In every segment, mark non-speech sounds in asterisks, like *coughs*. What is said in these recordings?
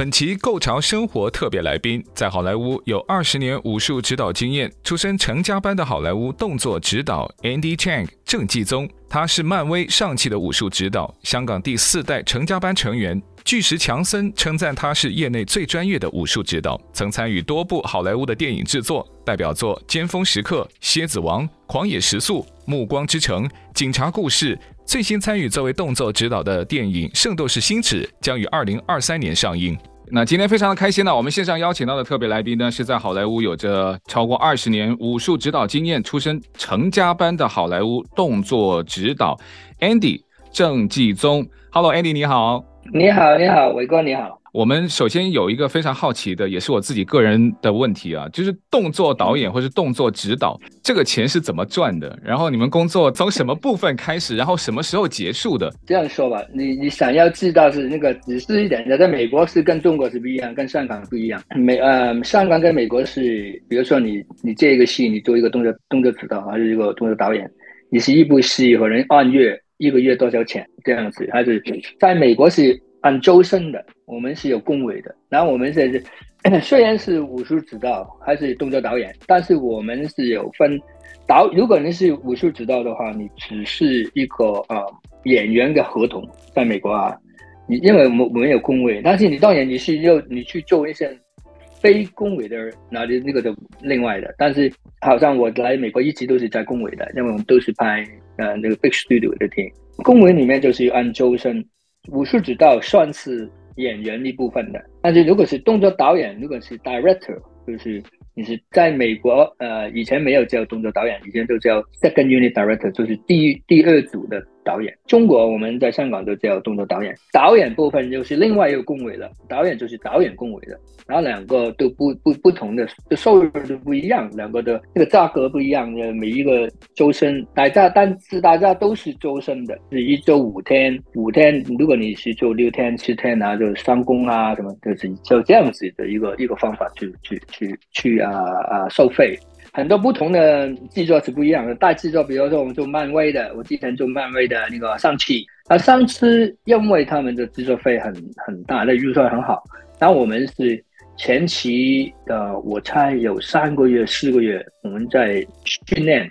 本期《Go 潮生活》特别来宾，在好莱坞有二十年武术指导经验，出身成家班的好莱坞动作指导 Andy Chang 郑继宗。他是漫威上汽的武术指导，香港第四代成家班成员。巨石强森称赞他是业内最专业的武术指导，曾参与多部好莱坞的电影制作，代表作《尖峰时刻》《蝎子王》《狂野时速》《暮光之城》《警察故事》。最新参与作为动作指导的电影《圣斗士星矢》将于二零二三年上映。那今天非常的开心呢，我们线上邀请到的特别来宾呢，是在好莱坞有着超过二十年武术指导经验、出身成家班的好莱坞动作指导 Andy 郑继宗。Hello，Andy，你好。你好，你好，伟哥，你好。我们首先有一个非常好奇的，也是我自己个人的问题啊，就是动作导演或是动作指导，这个钱是怎么赚的？然后你们工作从什么部分开始，然后什么时候结束的？这样说吧，你你想要知道是那个仔细一点的，在美国是跟中国是不一样，跟香港不一样。美呃，香港跟美国是，比如说你你这个戏，你做一个动作动作指导还是一个动作导演，你是一部戏可能按月一个月多少钱这样子，还是在美国是？按周薪的，我们是有工位的。然后我们是 *coughs* 虽然是武术指导，还是动作导演，但是我们是有分导。如果你是武术指导的话，你只是一个呃演员的合同，在美国啊，你因为我们没有工位，但是你导演你是要你去做一些非工位的，那那个就另外的。但是好像我来美国一直都是在工位的，因为我们都是拍呃那个 Big Studio 的电影，工位里面就是按周薪。武术指导算是演员一部分的，但是如果是动作导演，如果是 director，就是你是在美国，呃，以前没有叫动作导演，以前都叫 second unit director，就是第第二组的。导演，中国我们在香港都叫动作导演。导演部分就是另外一个工位了，导演就是导演工位的，然后两个都不不不同的收入都不一样，两个的那个价格不一样的，每一个周深，大家但是大家都是周深的，是一周五天，五天如果你是做六天七天啊，就是三工啊什么，就是就这样子的一个一个方法去去去去啊啊收费。很多不同的制作是不一样的，大制作，比如说我们做漫威的，我之前做漫威的那个上汽，啊上汽因为他们的制作费很很大，那预算很好，然后我们是前期的，我猜有三个月、四个月，我们在训练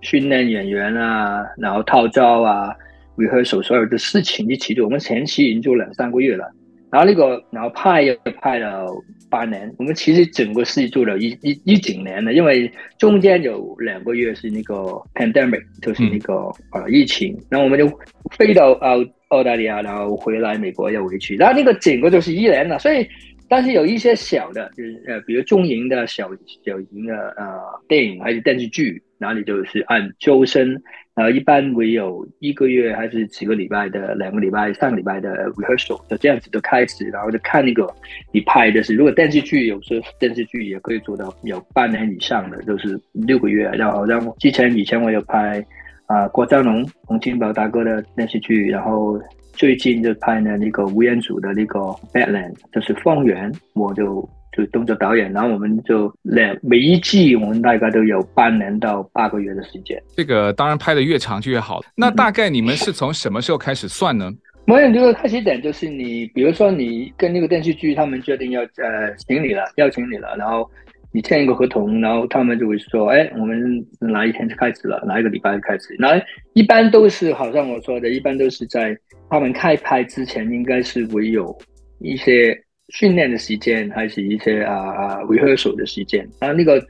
训练演员啊，然后套招啊，rehearsal 所有的事情一起做，我们前期已经做两三个月了。然后那个，然后拍又拍了八年。我们其实整个是做了一一一整年的，因为中间有两个月是那个 pandemic，就是那个呃疫情。然后我们就飞到澳澳大利亚，然后回来美国又回去。然后那个整个就是一年了。所以，但是有一些小的，就是呃，比如中型的小小型的呃电影还是电视剧，哪里就是按周薪。呃，一般会有一个月还是几个礼拜的，两个礼拜、三个礼拜的 rehearsal，就这样子就开始，然后就看那个你拍的是，如果电视剧有时候电视剧也可以做到有半年以上的，就是六个月。然后，然后之前以前我有拍啊、郭章龙、洪金宝大哥的电视剧，然后最近就拍了那个吴彦祖的那个 Badland，就是方圆，我就。就动作导演，然后我们就两每一季，我们大概都有半年到八个月的时间。这个当然拍得越长就越好。那大概你们是从什么时候开始算呢？我们这个开始点就是你，比如说你跟那个电视剧，他们决定要呃请你了，邀请你了，然后你签一个合同，然后他们就会说，哎，我们哪一天就开始了，哪一个礼拜就开始。那一般都是好像我说的，一般都是在他们开拍之前，应该是会有一些。训练的时间，还是一些啊啊 rehearsal 的时间，然后那个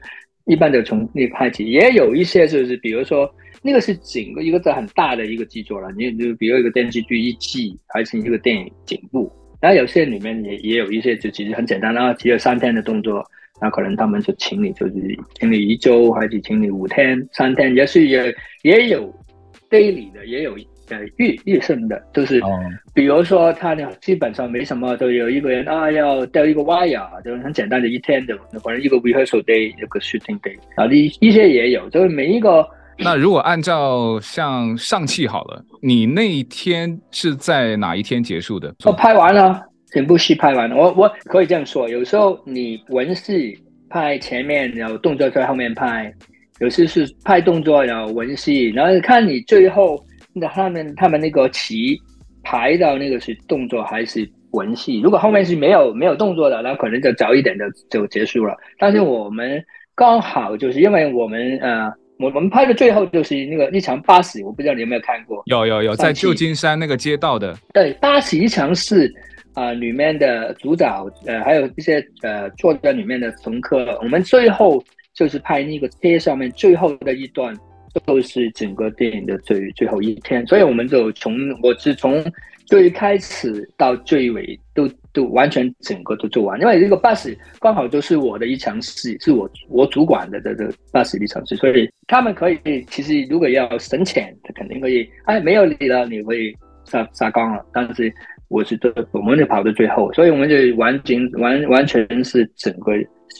一般就从那开始，也有一些就是，比如说那个是整个一个在很大的一个制作了，你就比如一个电视剧一季，还是一个电影整部，然后有些里面也也有一些就其实很简单，然后只有三天的动作，那可能他们就请你就是请你一周，还是请你五天、三天，也是也也有 daily 的，也有呃预预胜的，就是比如说他呢基本上没什么，都有一个人啊要掉一个 wire，就是很简单的一天的，反正一个 rehearsal day，一个 shooting day，啊一一些也有，就是每一个。那如果按照像上气好了，你那一天是在哪一天结束的？我拍完了，整部戏拍完了。我我可以这样说，有时候你文戏拍前面，然后动作在后面拍；有时是拍动作然后文戏，然后看你最后那他们他们那个棋排到那个是动作还是文戏。如果后面是没有没有动作的，那可能就早一点的就结束了。但是我们刚好就是因为我们呃。我我们拍的最后就是那个一场八喜，我不知道你有没有看过？有有有，在旧金山那个街道的。对，八喜一场是啊、呃，里面的主导呃，还有一些呃坐在里面的乘客。我们最后就是拍那个街上面最后的一段，都是整个电影的最最后一天。所以我们就从我是从最开始到最尾都。都完全整个都做完，因为这个巴士刚好就是我的一场戏，是我我主管的这个巴士的一场戏，所以他们可以其实如果要省钱，他肯定可以，哎，没有你了，你会杀杀光了。但是我是这我们就跑到最后，所以我们就完全完完全是整个。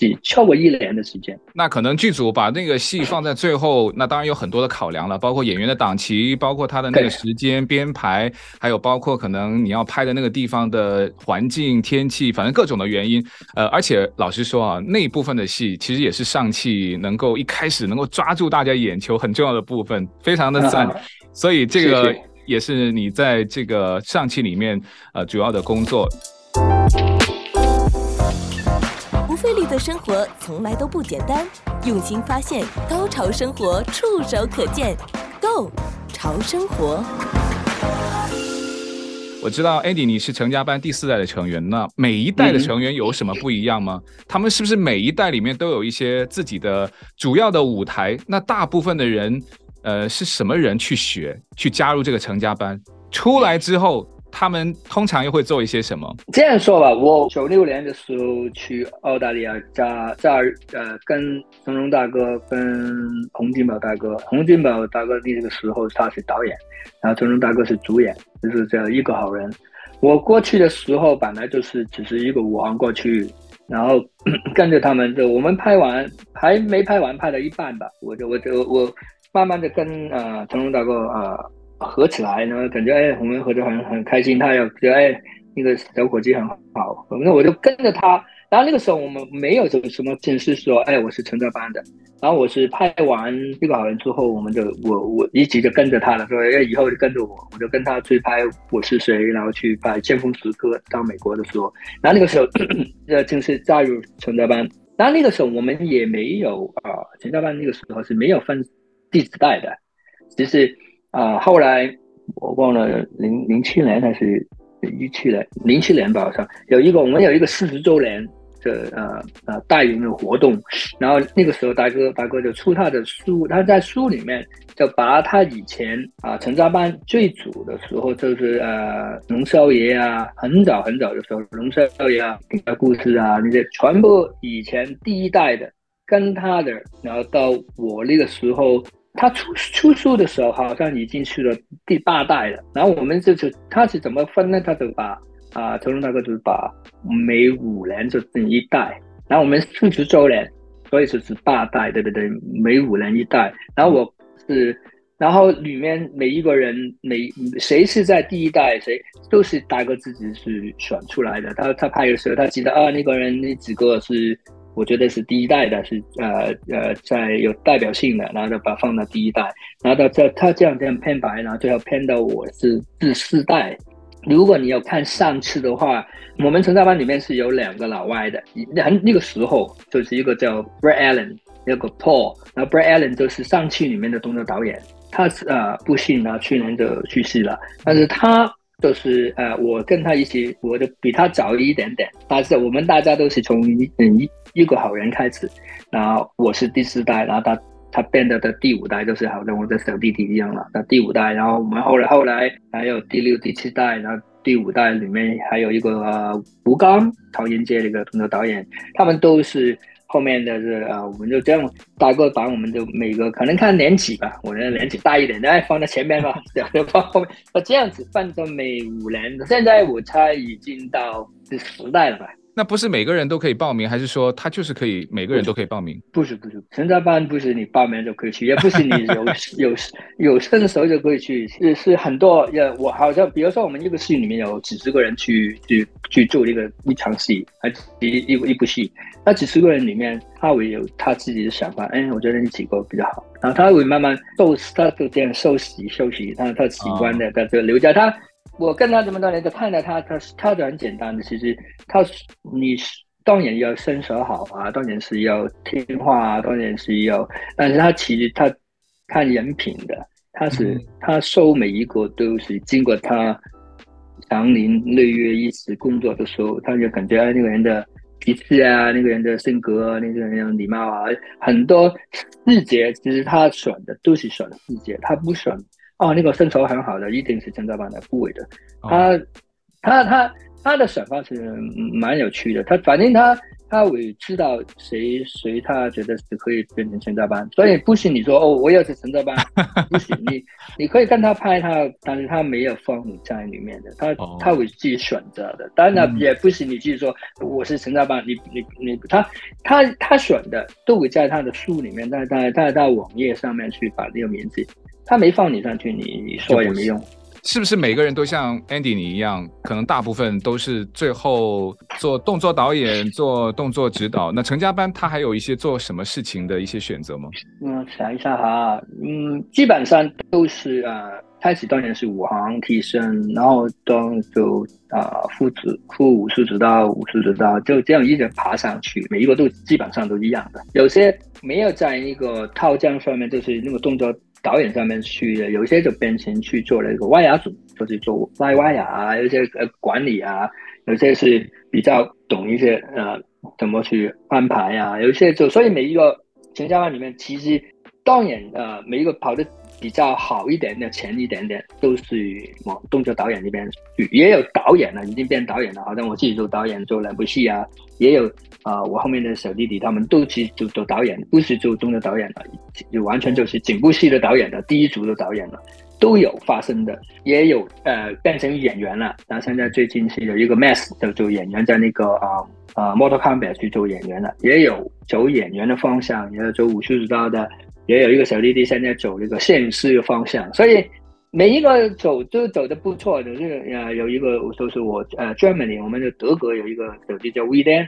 是超过一年的时间，那可能剧组把那个戏放在最后，那当然有很多的考量了，包括演员的档期，包括他的那个时间编排，还有包括可能你要拍的那个地方的环境、天气，反正各种的原因。呃，而且老实说啊，那一部分的戏其实也是上汽能够一开始能够抓住大家眼球很重要的部分，非常的赞。所以这个也是你在这个上汽里面呃主要的工作。的生活从来都不简单，用心发现，高潮生活触手可见 Go 潮生活。我知道 Andy 你是成家班第四代的成员，那每一代的成员有什么不一样吗？嗯、他们是不是每一代里面都有一些自己的主要的舞台？那大部分的人，呃，是什么人去学，去加入这个成家班？出来之后。他们通常又会做一些什么？这样说吧，我九六年的时候去澳大利亚，在在呃跟成龙大哥、跟洪金宝大哥，洪金宝大哥那个时候他是导演，然后成龙大哥是主演，就是这样一个好人。我过去的时候本来就是只是一个武行过去，然后 *clears throat* 跟着他们，就我们拍完还没拍完，拍了一半吧，我就我就我慢慢的跟呃成龙大哥啊。合起来呢，感觉哎，我们合作很很开心。他又觉得哎，那个小伙计很好，那我就跟着他。然后那个时候我们没有什么什么正式说，哎，我是成家班的。然后我是拍完《这个好人》之后，我们就我我一直就跟着他了，说哎，以后就跟着我，我就跟他去拍《我是谁》，然后去拍《巅峰时刻》到美国的时候。然后那个时候 *clears throat* 呃，正式加入成家班。然后那个时候我们也没有啊，成家班那个时候是没有分第几代的，只是。啊，后来我忘了零零七年还是一七年，零七年吧，好像有一个我们有一个四十周年的呃呃大型的活动，然后那个时候大哥大哥就出他的书，他在书里面就把他以前啊成家班最主的时候就是呃龙少爷啊，很早很早的时候龙少爷啊的故事啊那些全部以前第一代的跟他的，然后到我那个时候。他出出书的时候，好像已经去了第八代了。然后我们这次他是怎么分呢？他就把啊，成龙大哥就是把每五年就分一代。然后我们四十周年，所以就是八代，对不对？每五年一代。然后我是，然后里面每一个人，每谁是在第一代，谁都是大哥自己是选出来的。他他拍的时候，他记得啊，那个人那几个是。我觉得是第一代的，是呃呃在有代表性的，然后就把放到第一代，然后到这他这样这样偏白，然后最后偏到我是第四代。如果你有看上次的话，我们成家班里面是有两个老外的，那那个时候就是一个叫 Brad Allen，一个 Paul，然后 Brad Allen 就是上期里面的动作导演，他是呃不幸呢去年就去世了，但是他。就是呃，我跟他一起，我就比他早一点点，但是我们大家都是从一嗯一一个好人开始，然后我是第四代，然后他他变得的第五代就是好像我的小弟弟一样了。那第五代，然后我们后来后来还有第六、第七代，然后第五代里面还有一个呃吴刚，曹云杰那个动作导演，他们都是后面的是啊，我们就这样大概把我们就每个可能看年纪吧，我的年纪大一点的放在前面吧，*laughs* 对，放后面，那 *laughs* 这样子放到每五年，现在我猜已经到第十代了吧。那不是每个人都可以报名，还是说他就是可以每个人都可以报名？不是不是，成家班不是你报名就可以去，也不是你有 *laughs* 有有身手就可以去，是是很多。也我好像比如说我们一个戏里面有几十个人去去去做这个一场戏，还一一一部戏，那几十个人里面他会有他自己的想法。哎，我觉得你几个比较好，然后他会慢慢受他就这样受洗休息，他他喜欢的他就留下他。我跟他这么多年，就看到他，他他就很简单的，其实他你当然要身手好啊，当然是要听话啊，当然是要，但是他其实他看人品的，他是、嗯、他收每一个都是经过他长年累月一直工作的时候，他就感觉那个人的脾气啊，那个人的性格啊，那个人的礼貌啊，很多细节其实他选的都是选细节，他不选。哦，那个身手很好的一定是陈家班的，不会的。他、哦、他他他的想法是蛮有趣的，他反正他他会知道谁谁他觉得是可以变成成家班，所以不行你说哦，我要是成家班，不行，你 *laughs* 你可以跟他拍他，但是他没有放你在里面的，他、哦、他会自己选择的。当然也不行你自己说我是成家班，你你你他他他选的都会在他的书里面，在在在在网页上面去把那个名字。他没放你上去，你你说也没用。是不是每个人都像 Andy 你一样？可能大部分都是最后做动作导演、做动作指导。那成家班他还有一些做什么事情的一些选择吗？嗯，想一下哈，嗯，基本上都是呃，开始当然是武行替身，然后当就啊副指副武术指导、武术指导，就这样一直爬上去，每一个都基本上都一样的。有些没有在那个套将上面，就是那个动作。导演上面去的，有些就变成去做了一个外牙组，就是做拉外牙啊，有些呃管理啊，有些是比较懂一些呃怎么去安排啊，有些就所以每一个成家班里面，其实导演呃每一个跑的。比较好一点的前一点点都是往动作导演那边去，也有导演了，已经变导演了。好像我自己做导演做两部戏啊，也有啊、呃，我后面的小弟弟他们都去做做导演，不是做动作导演了，就完全就是整部戏的导演了，第一组的导演了，都有发生的，也有呃变成演员了。那现在最近是有一个 Max 就做演员，在那个啊啊、呃呃、Mortal Kombat 去做演员了，也有走演员的方向，也有走武术指导的。也有一个小弟弟现在走那个摄影师的方向，所以每一个走都走得不错的。就是呃，有一个就是我呃，Germany，我们的德国有一个小弟弟叫 Weeden，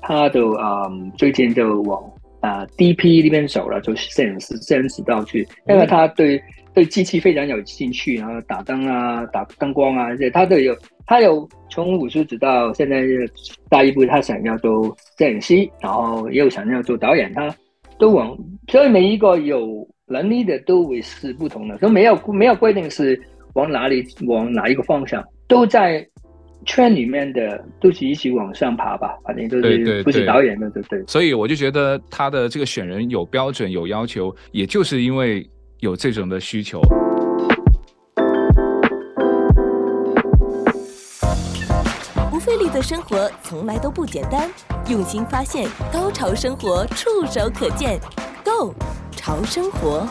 他就嗯最近就往啊、DP 那边走了，就是摄影师摄影指导去，因为他对对机器非常有兴趣，然后打灯啊、打灯光啊而且，他都有。他有从武术指导，现在下一步他想要做摄影师，然后又想要做导演，他。都往，所以每一个有能力的都会是不同的，都没有没有规定是往哪里往哪一个方向，都在圈里面的都是一起往上爬吧，反正都是不是导演的，对对，对，对。所以我就觉得他的这个选人有标准有要求，也就是因为有这种的需求。的生活从来都不简单。用心发现，高潮生活触手可见 Go 潮生活。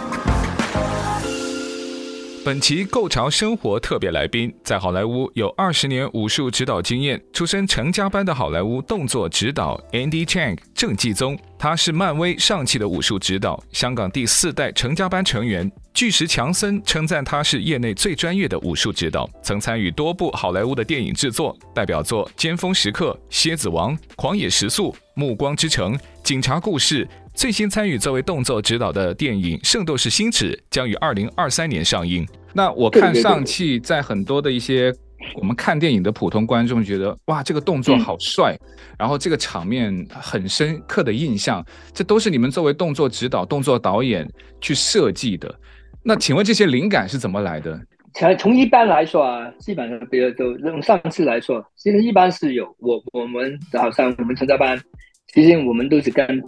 本期《Go 潮生活》特别来宾，在好莱坞有二十年武术指导经验，出身成家班的好莱坞动作指导 Andy Chang 郑继宗。他是漫威上汽的武术指导，香港第四代成家班成员。巨石强森称赞他是业内最专业的武术指导，曾参与多部好莱坞的电影制作，代表作《尖峰时刻》《蝎子王》《狂野时速》《暮光之城》《警察故事》。最新参与作为动作指导的电影《圣斗士星矢》将于二零二三年上映。那我看上汽在很多的一些我们看电影的普通观众觉得，哇，这个动作好帅，然后这个场面很深刻的印象，这都是你们作为动作指导、动作导演去设计的。那请问这些灵感是怎么来的？从从一般来说啊，基本上比如就用上次来说，其实一般是有我我们好像我们成家班，其实我们都是跟。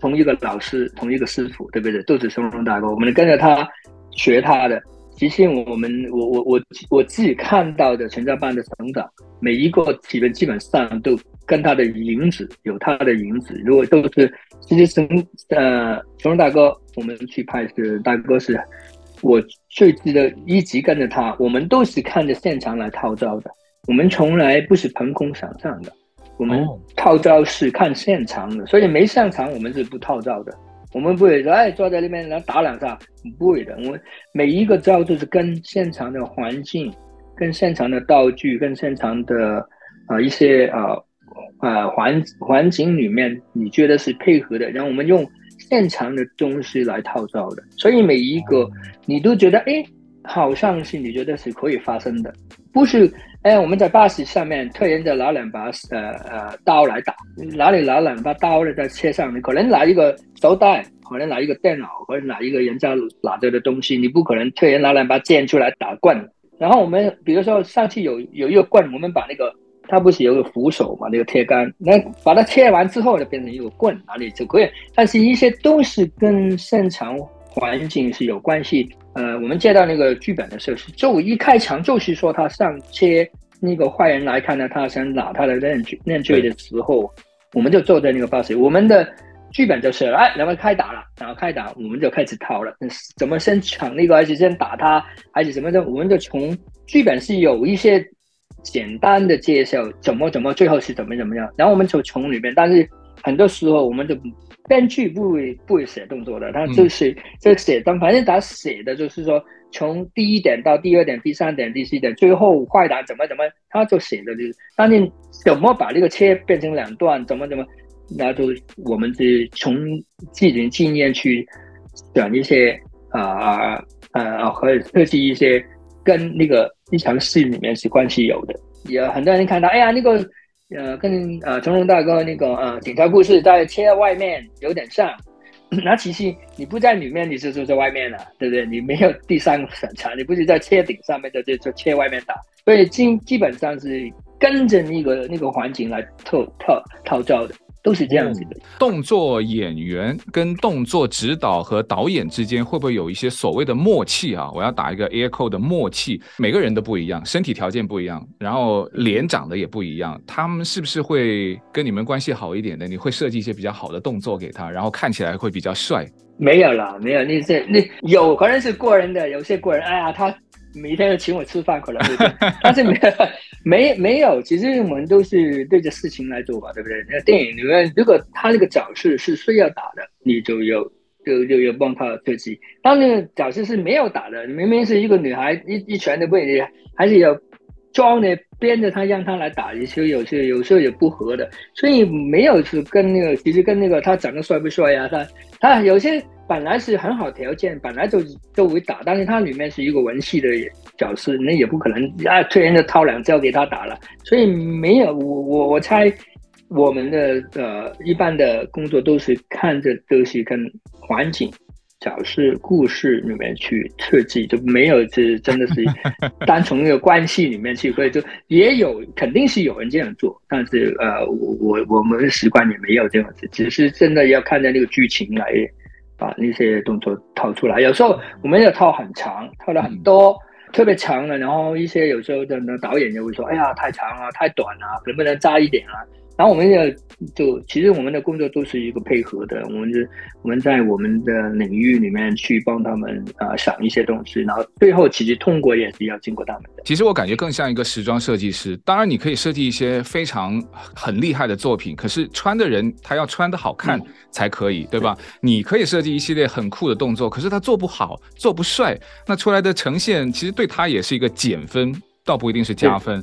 同一个老师，同一个师傅，对不对？都是成龙大哥，我们跟着他学他的。其实我们我我我我自己看到的成家班的成长，每一个基本基本上都跟他的影子有他的影子。如果都是其实成呃成龙大哥，我们去拍是大哥是，我最记得一直跟着他，我们都是看着现场来套招的，我们从来不是凭空想象的，我们套招是看现场的，所以没上场我们是不套招的。我们不会说，哎，坐在那边然后打两下，不会的。我们每一个招都是跟现场的环境、跟现场的道具、跟现场的啊、呃、一些啊啊环环境里面，你觉得是配合的，然后我们用现场的东西来套招的。所以每一个你都觉得，哎，好像是你觉得是可以发生的，不是？哎，我们在巴士上面突然就拿两把呃呃刀来打，哪里拿两把刀呢？在车上，你可能拿一个手袋，可能拿一个电脑，或者拿一个人家拿着的东西，你不可能突然拿两把剑出来打棍。然后我们比如说上次有有一个棍，我们把那个它不是有个扶手嘛，那个铁杆，那把它切完之后就变成一个棍，哪里就可以。但是一些都是跟现场环境是有关系。呃，我们接到那个剧本的时候，是就一开场就是说他上切那个坏人来看到他想拿他的刃刃锯的时候，我们就坐在那个巴士。我们的剧本就是，哎，然后开打了，然后开打，我们就开始逃了。怎么先抢那个，还是先打他，还是什么的？我们就从剧本是有一些简单的介绍，怎么怎么，最后是怎么怎么样。然后我们就从里面，但是很多时候我们就。编剧不会不会写动作的，他就是这写，但反正他写的就是说，从第一点到第二点、第三点、第四点，最后坏蛋怎么怎么，他就写的就是，但你怎么把这个切变成两段，怎么怎么，那就我们是从自己的经验去讲一些啊啊和设计一些跟那个一场戏里面是关系有的，也很多人看到，哎呀那个。呃，跟呃成龙大哥那个呃警察故事在切外面有点像，*coughs* 那其实你不在里面，你是就在外面了，对不对？你没有第三个审查，你不是在切顶上面就，就就切外面打，所以基基本上是跟着那个那个环境来套套套招的。都是这样子的。动作演员跟动作指导和导演之间会不会有一些所谓的默契啊？我要打一个 air code 的默契，每个人都不一样，身体条件不一样，然后脸长得也不一样，他们是不是会跟你们关系好一点的？你会设计一些比较好的动作给他，然后看起来会比较帅？没有啦，没有，那些那有可能是过人的，有些过人，哎呀，他。每天要请我吃饭，可能对不对？*laughs* 但是没，*laughs* 没没有。其实我们都是对着事情来做吧，对不对？那电影里面，如果他那个角色是需要打的，你就有就就有帮他设计；当那个角色是没有打的，明明是一个女孩，一一拳都不会，还是要装的编着他让他来打，有些有些有时候也不合的。所以没有是跟那个，其实跟那个他长得帅不帅呀？他他有些。本来是很好条件，本来就就会打，但是他里面是一个文戏的角色，那也不可能啊，突然就掏两招给他打了，所以没有我我我猜我们的呃一般的工作都是看着都是跟环境、角色、故事里面去设计，就没有是真的是 *laughs* 单从那个关系里面去，所以就也有肯定是有人这样做，但是呃我我我们的习惯也没有这样子，只是真的要看着那个剧情来。把那些动作套出来，有时候我们要套很长，套了很多，嗯、特别长了，然后一些有时候的导演就会说：“哎呀，太长了，太短了，能不能扎一点啊？”然后我们的就其实我们的工作都是一个配合的，我们是我们在我们的领域里面去帮他们啊、呃、想一些东西，然后最后其实通过也是要经过他们的。其实我感觉更像一个时装设计师，当然你可以设计一些非常很厉害的作品，可是穿的人他要穿的好看才可以，嗯、对吧？你可以设计一系列很酷的动作，可是他做不好，做不帅，那出来的呈现其实对他也是一个减分，倒不一定是加分。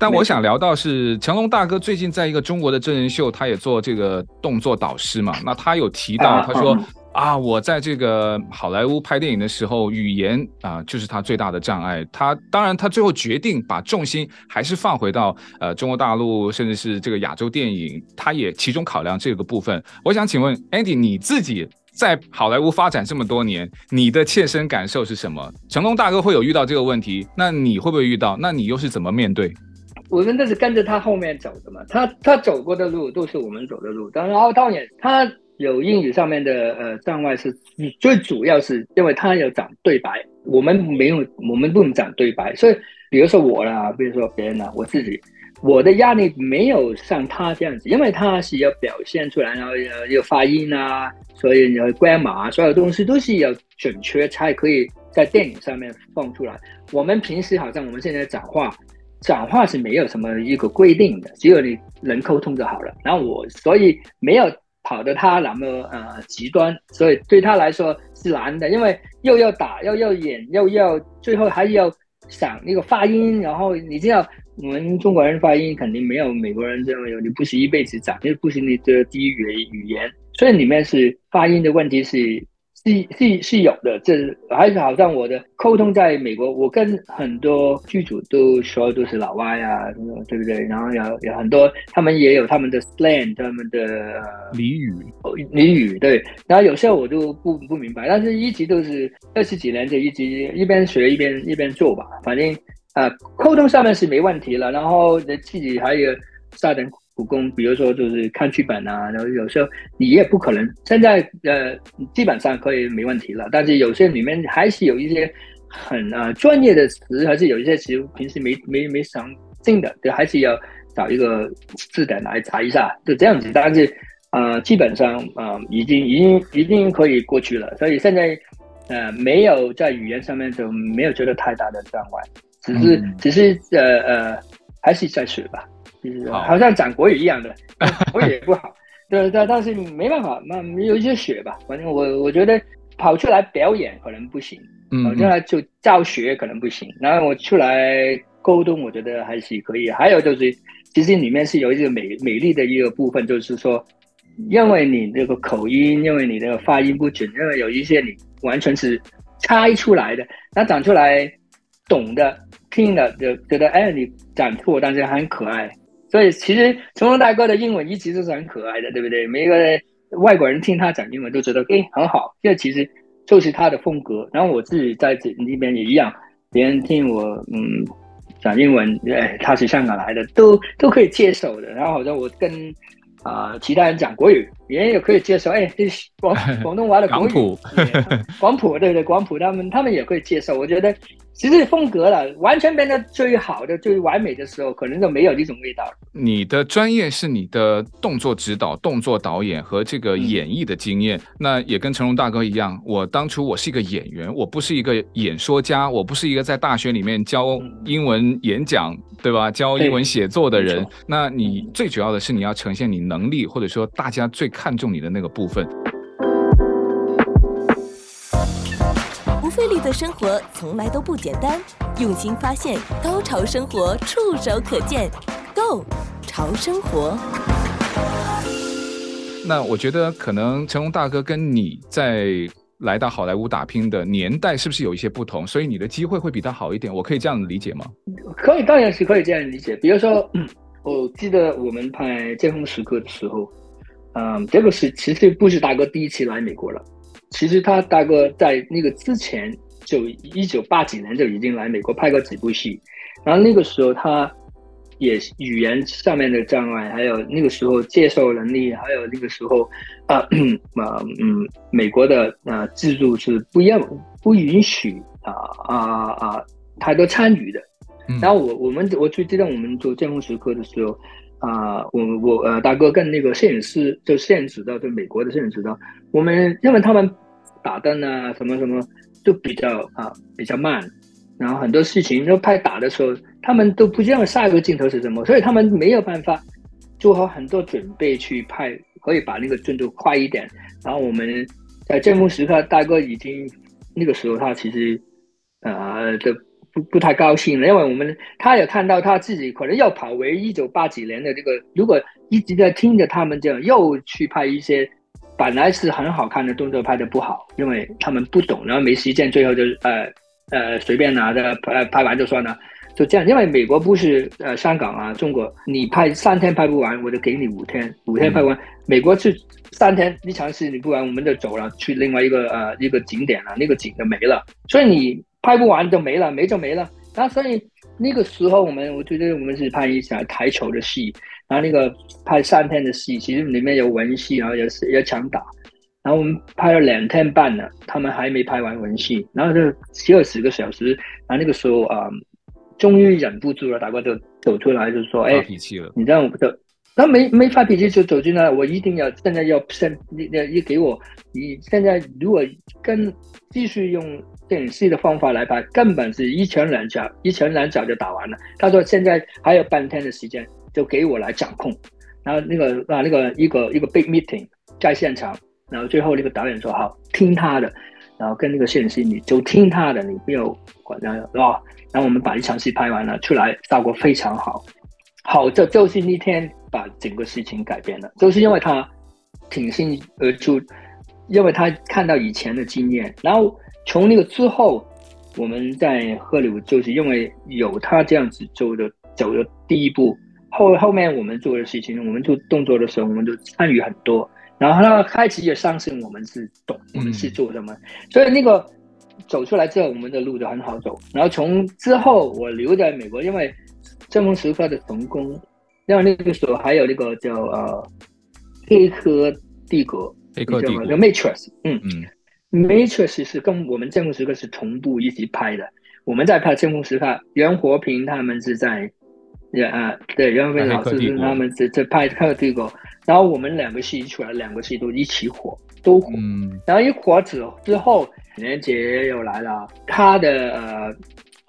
但我想聊到是成龙大哥最近在一个中国的真人秀，他也做这个动作导师嘛。那他有提到，他说啊，我在这个好莱坞拍电影的时候，语言啊就是他最大的障碍。他当然他最后决定把重心还是放回到呃中国大陆，甚至是这个亚洲电影，他也其中考量这个部分。我想请问 Andy，你自己在好莱坞发展这么多年，你的切身感受是什么？成龙大哥会有遇到这个问题，那你会不会遇到？那你又是怎么面对？我们都是跟着他后面走的嘛，他他走过的路都是我们走的路。当然，然后导演他有英语上面的呃障碍，是最主要是因为他有讲对白，我们没有，我们不能讲对白。所以，比如说我啦，比如说别人啦，我自己，我的压力没有像他这样子，因为他是要表现出来，然后要要发音啊，所以你要 grammar，所有东西都是要准确才可以在电影上面放出来。我们平时好像我们现在讲话，讲话是没有什么一个规定的，只有你能沟通就好了。然后我所以没有。跑得他那么呃极端，所以对他来说是难的，因为又要打又要演又要最后还要想那个发音，然后你知道我们中国人发音肯定没有美国人这么有，你不是一辈子长，又不是你的第一语语言，所以里面是发音的问题是。是是是有的，这还是好像我的沟通在美国，我跟很多剧组都说都是老外啊，对不对？然后有有很多他们也有他们的 slang，他们的俚语，俚语对。然后有时候我都不不明白，但是一直都是二十几年就一直一边学一边一边做吧，反正啊沟通上面是没问题了，然后自己还有下点。苦功，比如说就是看剧本啊，然后有时候你也不可能。现在呃，基本上可以没问题了，但是有些里面还是有一些很啊、呃、专业的词，还是有一些词平时没 *laughs* 没没想进的，就还是要找一个字典来查一下，就这样子。但是啊、呃，基本上啊、呃，已经已经已经可以过去了。所以现在呃，没有在语言上面就没有觉得太大的障碍，只是、嗯、只是呃呃，还是在学吧。好像讲国语一样的，*laughs* 国语也不好，对，但但是没办法，那有一些学吧。反正我我觉得跑出来表演可能不行，跑出来就教学可能不行。然后我出来沟通，我觉得还是可以。还有就是，其实里面是有一个美美丽的一个部分，就是说，因为你那个口音，因为你那个发音不准，因为有一些你完全是猜出来的，那讲出来懂的听的就觉得哎，你讲错，但是很可爱。所以其实成龙大哥的英文一直都是很可爱的，对不对？每一个外国人听他讲英文都觉得哎很好，这其实就是他的风格。然后我自己在这里边也一样，别人听我嗯讲英文，哎他是香港来的，都都可以接受的。然后好像我跟啊、其他人讲国语，别人也可以接受。*laughs* 哎这是广广东话的 *laughs* 广普，广普对不对？广普他们他们也可以接受。我觉得。其实风格了，完全变得最好的、最完美的时候，可能就没有这种味道。你的专业是你的动作指导、动作导演和这个演绎的经验，嗯、那也跟成龙大哥一样。我当初我是一个演员，我不是一个演说家，我不是一个在大学里面教英文演讲，嗯、对吧？教英文写作的人。那你最主要的是你要呈现你能力，或者说大家最看重你的那个部分。不费力的生活从来都不简单，用心发现，高潮生活触手可见 Go 潮生活。那我觉得可能成龙大哥跟你在来到好莱坞打拼的年代是不是有一些不同？所以你的机会会比他好一点，我可以这样理解吗？可以，当然是可以这样理解。比如说，我记得我们拍《巅峰时刻》的时候，嗯，这个是其实不是大哥第一次来美国了。其实他大哥在那个之前就一九八几年就已经来美国拍过几部戏，然后那个时候他也语言上面的障碍，还有那个时候接受能力，还有那个时候啊啊 *clears throat* 嗯，美国的啊制度是不要不允许啊啊啊太多参与的。然后我我们我最记得我们做巅峰时刻的时候。啊、我我呃，大哥跟那个摄影师，就摄影指导，就美国的摄影指导，我们认为他们打灯啊，什么什么，就比较啊比较慢，然后很多事情就拍打的时候，他们都不知道下一个镜头是什么，所以他们没有办法做好很多准备去拍，可以把那个进度快一点。然后我们在巅峰时刻，大哥已经那个时候他其实呃的。不不太高兴了，因为我们他也看到他自己可能要跑回一九八几年的这个，如果一直在听着他们这样，又去拍一些本来是很好看的动作拍的不好，因为他们不懂，然后没时间，最后就呃呃随便拿着拍拍完就算了，就这样。因为美国不是呃香港啊，中国，你拍三天拍不完，我就给你五天，五天拍完。嗯、美国是三天一场戏，你不完我们就走了，去另外一个呃一个景点了，那个景就没了，所以你。拍不完就没了，没就没了。然后所以那个时候我们，我觉得我们是拍一场台球的戏，然后那个拍三天的戏，其实里面有文戏，然后有有强打。然后我们拍了两天半了，他们还没拍完文戏，然后就十二十个小时，然后那个时候啊、呃，终于忍不住了，大哥就走出来就说：“哎，你这样我不那。”没没发脾气就走进来，我一定要现在要先你你给我，你现在如果跟继续用电影戏的方法来拍，根本是一拳两脚，一拳两脚就打完了。他说现在还有半天的时间，就给我来掌控。然后那个啊那个一个一个 big meeting 在现场，然后最后那个导演说好听他的，然后跟那个摄影师你就听他的，你不要管他。哦，然后我们把一场戏拍完了，出来效果非常好。好，这就是那天把整个事情改变了，就是因为他挺身而出，因为他看到以前的经验，然后从那个之后，我们在荷里就是因为有他这样子做的走的第一步，后后面我们做的事情，我们做动作的时候，我们就参与很多，然后他开始也相信我们是懂，我们是做什么，嗯、所以那个走出来之后，我们的路就很好走。然后从之后我留在美国，因为。峥嵘时刻的成功，然后那个时候还有那个叫呃黑客帝国，黑客帝国叫 Matrix，嗯嗯，Matrix 是跟我们峥嵘时刻是同步一起拍的。我们在拍峥嵘时刻，袁和平他们是在，啊对，袁和平老师他们是在拍黑客帝国，然后我们两个戏出来，两个戏都一起火，都火。嗯、然后一火之之后，连杰又来了，他的呃。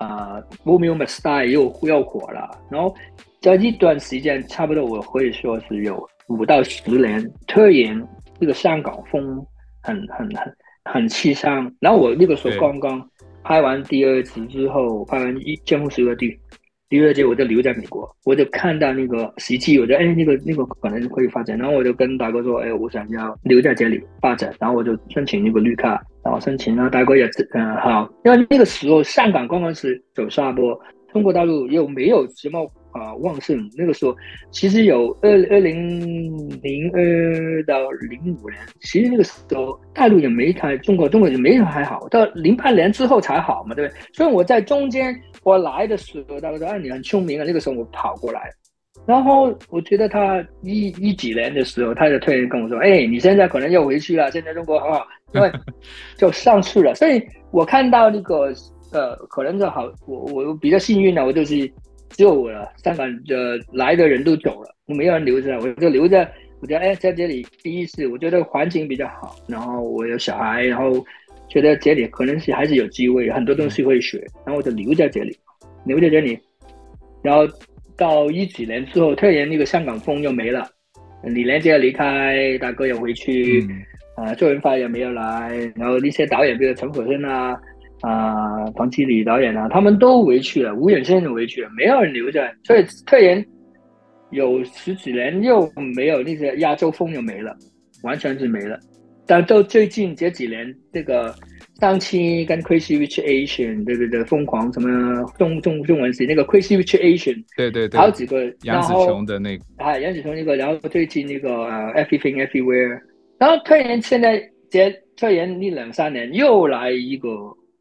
呃《Woo My Style 又又火了，然后在一段时间，差不多我可以说是有五到十年，突然这个香港风很很很很凄伤。然后我那个时候刚刚拍完第二集之后，拍完一峥嵘时刻第第二集，我就留在美国，我就看到那个时机，我觉得哎，那个那个可能可以发展，然后我就跟大哥说，哎，我想要留在这里发展，然后我就申请那个绿卡。然后申请啊，大哥也嗯好，因为那个时候香港刚刚是走下坡，中国大陆又没有什么啊旺盛。那个时候其实有二二零零二到零五年，其实那个时候大陆也没太，中国中国也没还好，到零八年之后才好嘛，对不对？所以我在中间我来的时候，大哥说啊，你很聪明啊，那个时候我跑过来。然后我觉得他一一几年的时候，他就突然跟我说：“哎，你现在可能要回去了，现在中国很好，因 *laughs* 为就上去了。”所以我看到那个呃，可能就好，我我比较幸运的，我就是只有我了，香港的来的人都走了，我没有人留着，我就留着。我觉得哎，在这里第一次，我觉得环境比较好，然后我有小孩，然后觉得这里可能是还是有机会，很多东西会学，然后我就留在这里，留在这里，然后。到一几年之后，突然那个香港风又没了，李连杰离开，大哥又回去，啊、周润发也没有来，然后那些导演，比如陈可辛啊，啊、呃，黄基理导演啊，他们都回去了，吴远先生回去了，没有人留在，所以突然有十几年又没有那些亚洲风又没了，完全是没了。但到最近这几年，这个。上期跟 Crazy Rich Asian 对对对？疯狂什么中中中文是那个 Crazy Rich Asian，对对对，好几个杨紫琼的那个，啊杨紫琼那个，然后最近那个呃 Everything Everywhere，然后突然现在这突然那两三年又来一个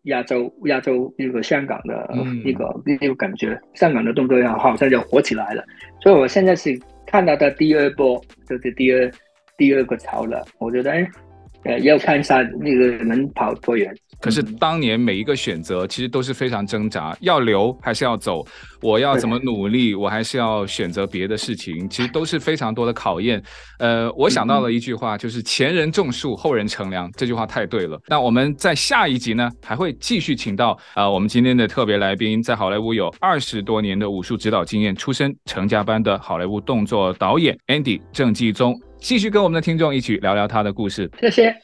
亚洲亚洲那个香港的一个那、嗯、个感觉，香港的动作要好像就火起来了，所以我现在是看到的第二波，就是第二第二个潮了，我觉得哎。呃，要看一下那个能跑多远。可是当年每一个选择其实都是非常挣扎，要留还是要走？我要怎么努力？我还是要选择别的事情？其实都是非常多的考验。呃，我想到了一句话，就是“前人种树，后人乘凉”。这句话太对了。那我们在下一集呢，还会继续请到啊、呃，我们今天的特别来宾，在好莱坞有二十多年的武术指导经验，出身成家班的好莱坞动作导演 Andy 郑继宗。继续跟我们的听众一起聊聊他的故事。谢谢。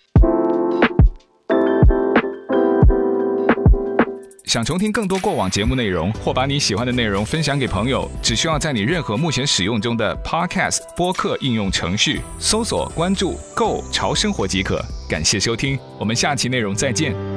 想重听更多过往节目内容，或把你喜欢的内容分享给朋友，只需要在你任何目前使用中的 Podcast 播客应用程序搜索、关注“购潮生活”即可。感谢收听，我们下期内容再见。